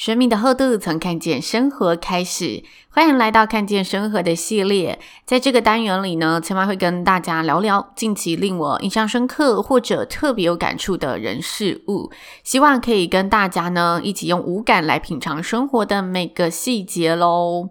生命的厚度从看见生活开始，欢迎来到看见生活的系列。在这个单元里呢，千万会跟大家聊聊近期令我印象深刻或者特别有感触的人事物，希望可以跟大家呢一起用五感来品尝生活的每个细节喽。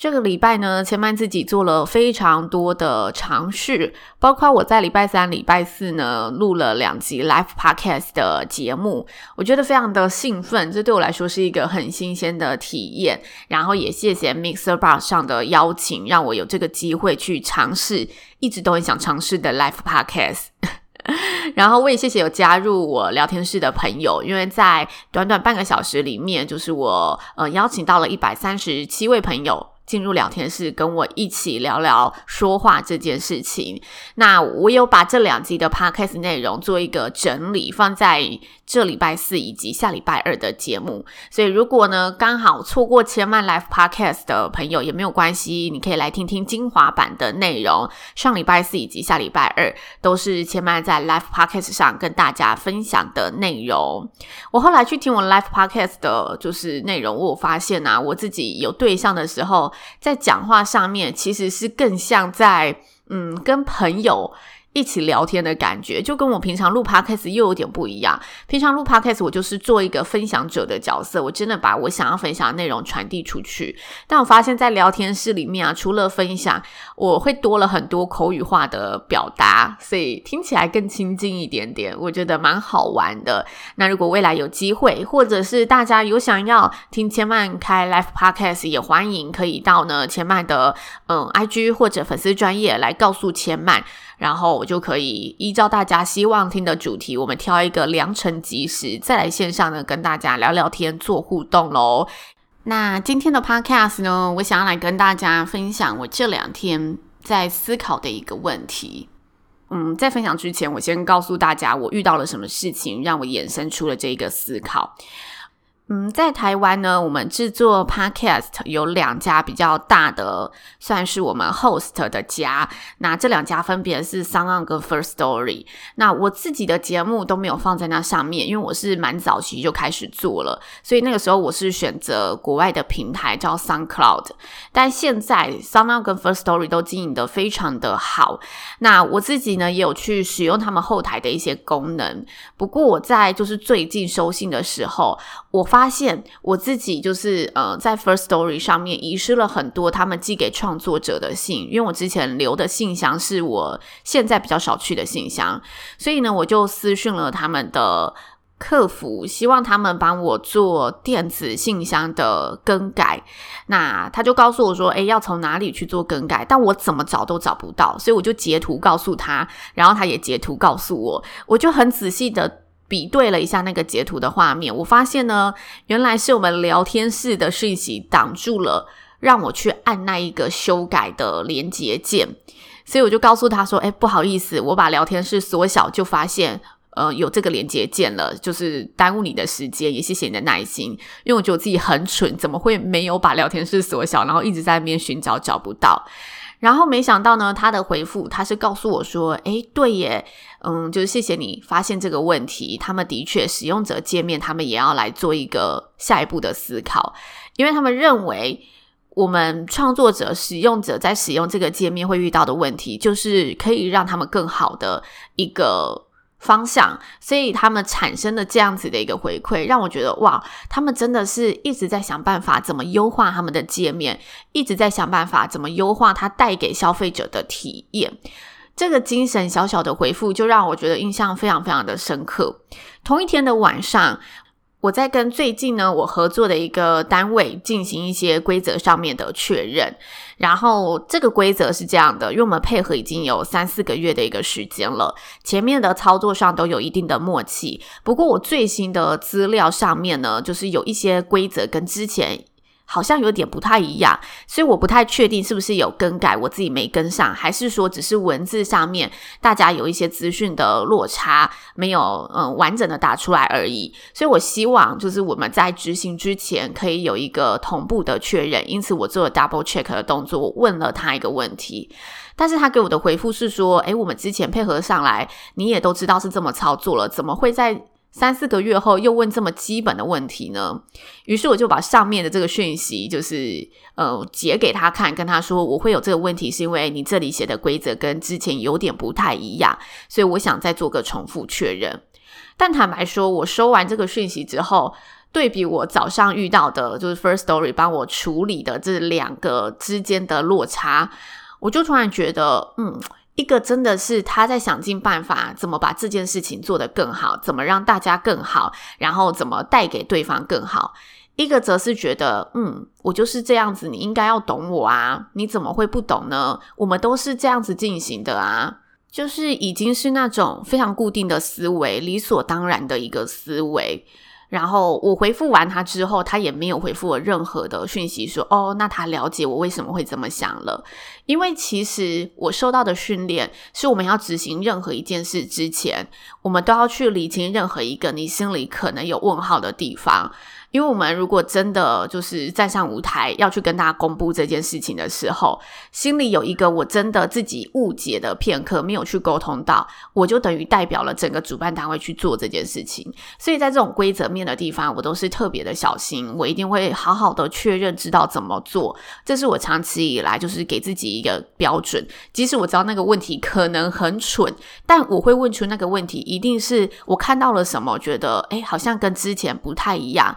这个礼拜呢，千嫚自己做了非常多的尝试，包括我在礼拜三、礼拜四呢录了两集 Live Podcast 的节目，我觉得非常的兴奋，这对我来说是一个很新鲜的体验。然后也谢谢 Mixer Bar 上的邀请，让我有这个机会去尝试一直都很想尝试的 Live Podcast。然后我也谢谢有加入我聊天室的朋友，因为在短短半个小时里面，就是我呃邀请到了一百三十七位朋友。进入聊天室跟我一起聊聊说话这件事情。那我有把这两集的 podcast 内容做一个整理，放在这礼拜四以及下礼拜二的节目。所以如果呢刚好错过千嫚 live podcast 的朋友也没有关系，你可以来听听精华版的内容。上礼拜四以及下礼拜二都是千嫚在 live podcast 上跟大家分享的内容。我后来去听我 live podcast 的就是内容，我发现啊，我自己有对象的时候。在讲话上面，其实是更像在嗯跟朋友一起聊天的感觉，就跟我平常录 podcast 又有点不一样。平常录 podcast 我就是做一个分享者的角色，我真的把我想要分享的内容传递出去。但我发现，在聊天室里面啊，除了分享，我会多了很多口语化的表达，所以听起来更亲近一点点，我觉得蛮好玩的。那如果未来有机会，或者是大家有想要听千曼开 live podcast，也欢迎可以到呢千曼的嗯 IG 或者粉丝专业来告诉千曼。然后我就可以依照大家希望听的主题，我们挑一个良辰吉时，再来线上呢跟大家聊聊天、做互动喽。那今天的 Podcast 呢，我想要来跟大家分享我这两天在思考的一个问题。嗯，在分享之前，我先告诉大家我遇到了什么事情，让我衍生出了这个思考。嗯，在台湾呢，我们制作 Podcast 有两家比较大的，算是我们 host 的家。那这两家分别是 SoundOn 跟 First Story。那我自己的节目都没有放在那上面，因为我是蛮早期就开始做了，所以那个时候我是选择国外的平台叫 SoundCloud。但现在 SoundOn 跟 First Story 都经营的非常的好。那我自己呢，也有去使用他们后台的一些功能。不过我在就是最近收信的时候，我发发现我自己就是呃，在 First Story 上面遗失了很多他们寄给创作者的信，因为我之前留的信箱是我现在比较少去的信箱，所以呢，我就私讯了他们的客服，希望他们帮我做电子信箱的更改。那他就告诉我说，诶，要从哪里去做更改？但我怎么找都找不到，所以我就截图告诉他，然后他也截图告诉我，我就很仔细的。比对了一下那个截图的画面，我发现呢，原来是我们聊天室的讯息挡住了，让我去按那一个修改的连接键，所以我就告诉他说：“哎，不好意思，我把聊天室缩小，就发现呃有这个连接键了，就是耽误你的时间，也谢谢你的耐心，因为我觉得我自己很蠢，怎么会没有把聊天室缩小，然后一直在那边寻找找不到。”然后没想到呢，他的回复他是告诉我说：“诶，对耶，嗯，就是谢谢你发现这个问题。他们的确使用者界面，他们也要来做一个下一步的思考，因为他们认为我们创作者、使用者在使用这个界面会遇到的问题，就是可以让他们更好的一个。”方向，所以他们产生的这样子的一个回馈，让我觉得哇，他们真的是一直在想办法怎么优化他们的界面，一直在想办法怎么优化它带给消费者的体验。这个精神小小的回复，就让我觉得印象非常非常的深刻。同一天的晚上，我在跟最近呢，我合作的一个单位进行一些规则上面的确认，然后这个规则是这样的，因为我们配合已经有三四个月的一个时间了，前面的操作上都有一定的默契。不过我最新的资料上面呢，就是有一些规则跟之前。好像有点不太一样，所以我不太确定是不是有更改，我自己没跟上，还是说只是文字上面大家有一些资讯的落差，没有嗯完整的打出来而已。所以我希望就是我们在执行之前可以有一个同步的确认，因此我做了 double check 的动作，我问了他一个问题，但是他给我的回复是说，诶，我们之前配合上来，你也都知道是这么操作了，怎么会在？三四个月后又问这么基本的问题呢？于是我就把上面的这个讯息，就是呃截给他看，跟他说我会有这个问题，是因为你这里写的规则跟之前有点不太一样，所以我想再做个重复确认。但坦白说，我收完这个讯息之后，对比我早上遇到的，就是 Firstory 帮我处理的这两个之间的落差，我就突然觉得，嗯。一个真的是他在想尽办法怎么把这件事情做得更好，怎么让大家更好，然后怎么带给对方更好。一个则是觉得，嗯，我就是这样子，你应该要懂我啊，你怎么会不懂呢？我们都是这样子进行的啊，就是已经是那种非常固定的思维，理所当然的一个思维。然后我回复完他之后，他也没有回复我任何的讯息说，哦，那他了解我为什么会这么想了。因为其实我受到的训练是，我们要执行任何一件事之前，我们都要去理清任何一个你心里可能有问号的地方。因为我们如果真的就是站上舞台要去跟大家公布这件事情的时候，心里有一个我真的自己误解的片刻没有去沟通到，我就等于代表了整个主办单位去做这件事情。所以在这种规则面的地方，我都是特别的小心，我一定会好好的确认知道怎么做。这是我长期以来就是给自己一个标准，即使我知道那个问题可能很蠢，但我会问出那个问题，一定是我看到了什么，觉得诶，好像跟之前不太一样。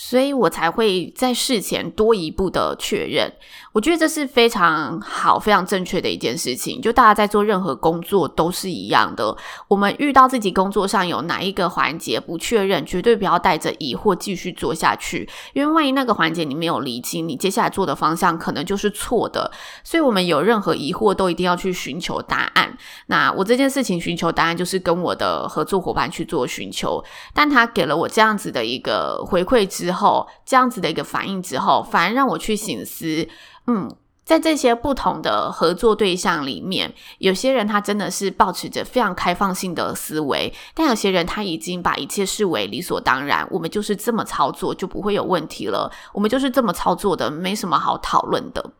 所以我才会在事前多一步的确认，我觉得这是非常好、非常正确的一件事情。就大家在做任何工作都是一样的，我们遇到自己工作上有哪一个环节不确认，绝对不要带着疑惑继续做下去，因为万一那个环节你没有厘清，你接下来做的方向可能就是错的。所以，我们有任何疑惑都一定要去寻求答案。那我这件事情寻求答案就是跟我的合作伙伴去做寻求，但他给了我这样子的一个回馈之之后，这样子的一个反应之后，反而让我去醒思，嗯，在这些不同的合作对象里面，有些人他真的是保持着非常开放性的思维，但有些人他已经把一切视为理所当然，我们就是这么操作就不会有问题了，我们就是这么操作的，没什么好讨论的。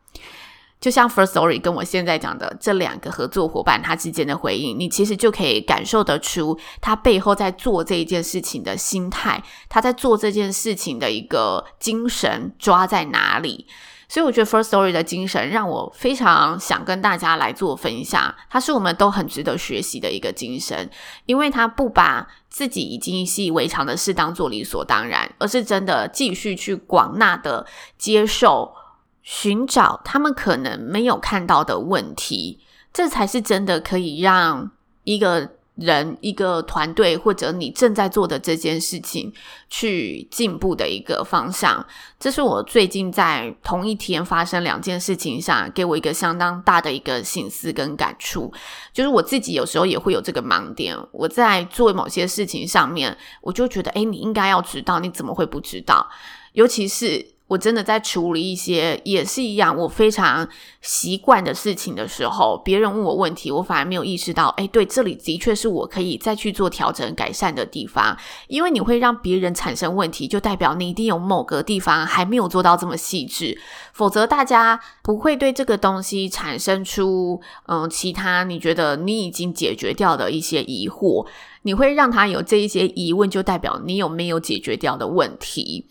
就像 First Story 跟我现在讲的这两个合作伙伴他之间的回应，你其实就可以感受得出他背后在做这一件事情的心态，他在做这件事情的一个精神抓在哪里。所以我觉得 Firstory 的精神让我非常想跟大家来做分享，它是我们都很值得学习的一个精神，因为他不把自己已经习以为常的事当做理所当然，而是真的继续去广纳的接受。寻找他们可能没有看到的问题，这才是真的可以让一个人、一个团队或者你正在做的这件事情去进步的一个方向。这是我最近在同一天发生两件事情上，给我一个相当大的一个醒思跟感触。就是我自己有时候也会有这个盲点，我在做某些事情上面，我就觉得，诶，你应该要知道，你怎么会不知道？尤其是。我真的在处理一些也是一样，我非常习惯的事情的时候，别人问我问题，我反而没有意识到，诶，对，这里的确是我可以再去做调整改善的地方。因为你会让别人产生问题，就代表你一定有某个地方还没有做到这么细致，否则大家不会对这个东西产生出嗯其他你觉得你已经解决掉的一些疑惑。你会让他有这一些疑问，就代表你有没有解决掉的问题。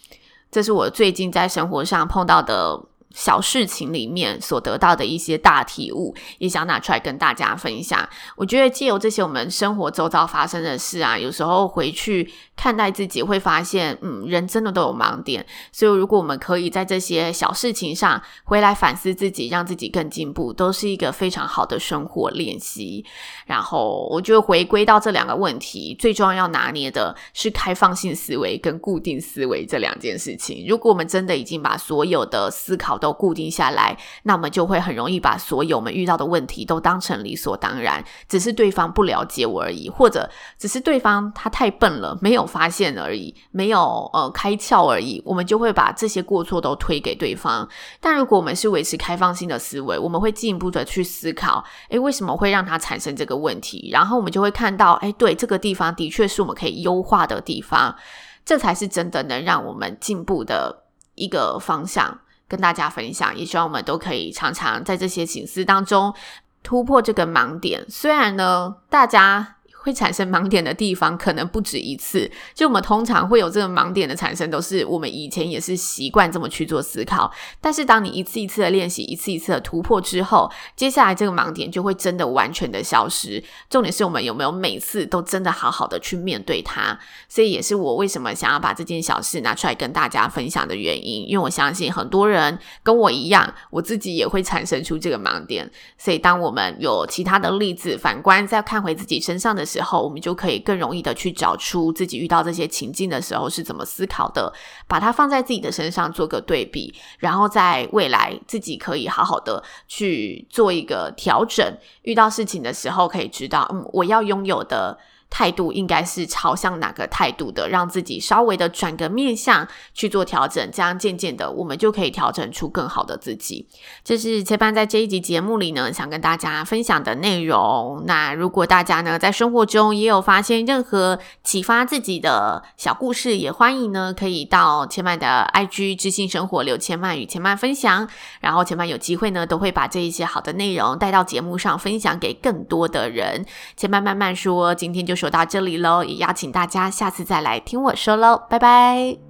这是我最近在生活上碰到的小事情里面所得到的一些大体悟，也想拿出来跟大家分享。我觉得借由这些我们生活周遭发生的事啊，有时候回去看待自己，会发现，嗯，人真的都有盲点。所以，如果我们可以在这些小事情上回来反思自己，让自己更进步，都是一个非常好的生活练习。然后，我觉得回归到这两个问题，最重要要拿捏的是开放性思维跟固定思维这两件事情。如果我们真的已经把所有的思考都固定下来，那么就会很容易把所有我们遇到的问题都当成理所当然，只是对方不了解我而已，或者只是对方他太笨了，没有发现而已，没有呃开窍而已，我们就会把这些过错都推给对方。但如果我们是维持开放性的思维，我们会进一步的去思考，诶，为什么会让他产生这个问题？然后我们就会看到，诶，对，这个地方的确是我们可以优化的地方，这才是真的能让我们进步的一个方向。跟大家分享，也希望我们都可以常常在这些情思当中突破这个盲点。虽然呢，大家。会产生盲点的地方可能不止一次，就我们通常会有这个盲点的产生，都是我们以前也是习惯这么去做思考。但是当你一次一次的练习，一次一次的突破之后，接下来这个盲点就会真的完全的消失。重点是我们有没有每次都真的好好的去面对它。所以也是我为什么想要把这件小事拿出来跟大家分享的原因，因为我相信很多人跟我一样，我自己也会产生出这个盲点。所以当我们有其他的例子，反观再看回自己身上的时，时候，我们就可以更容易的去找出自己遇到这些情境的时候是怎么思考的，把它放在自己的身上做个对比，然后在未来自己可以好好的去做一个调整。遇到事情的时候，可以知道，嗯，我要拥有的。态度应该是朝向哪个态度的，让自己稍微的转个面向去做调整，这样渐渐的我们就可以调整出更好的自己。这是切半在这一集节目里呢，想跟大家分享的内容。那如果大家呢在生活中也有发现任何启发自己的小故事，也欢迎呢可以到千曼的 IG 知性生活刘千曼与千曼分享，然后千曼有机会呢都会把这一些好的内容带到节目上分享给更多的人。千曼慢慢说，今天就。说到这里喽，也邀请大家下次再来听我说喽，拜拜。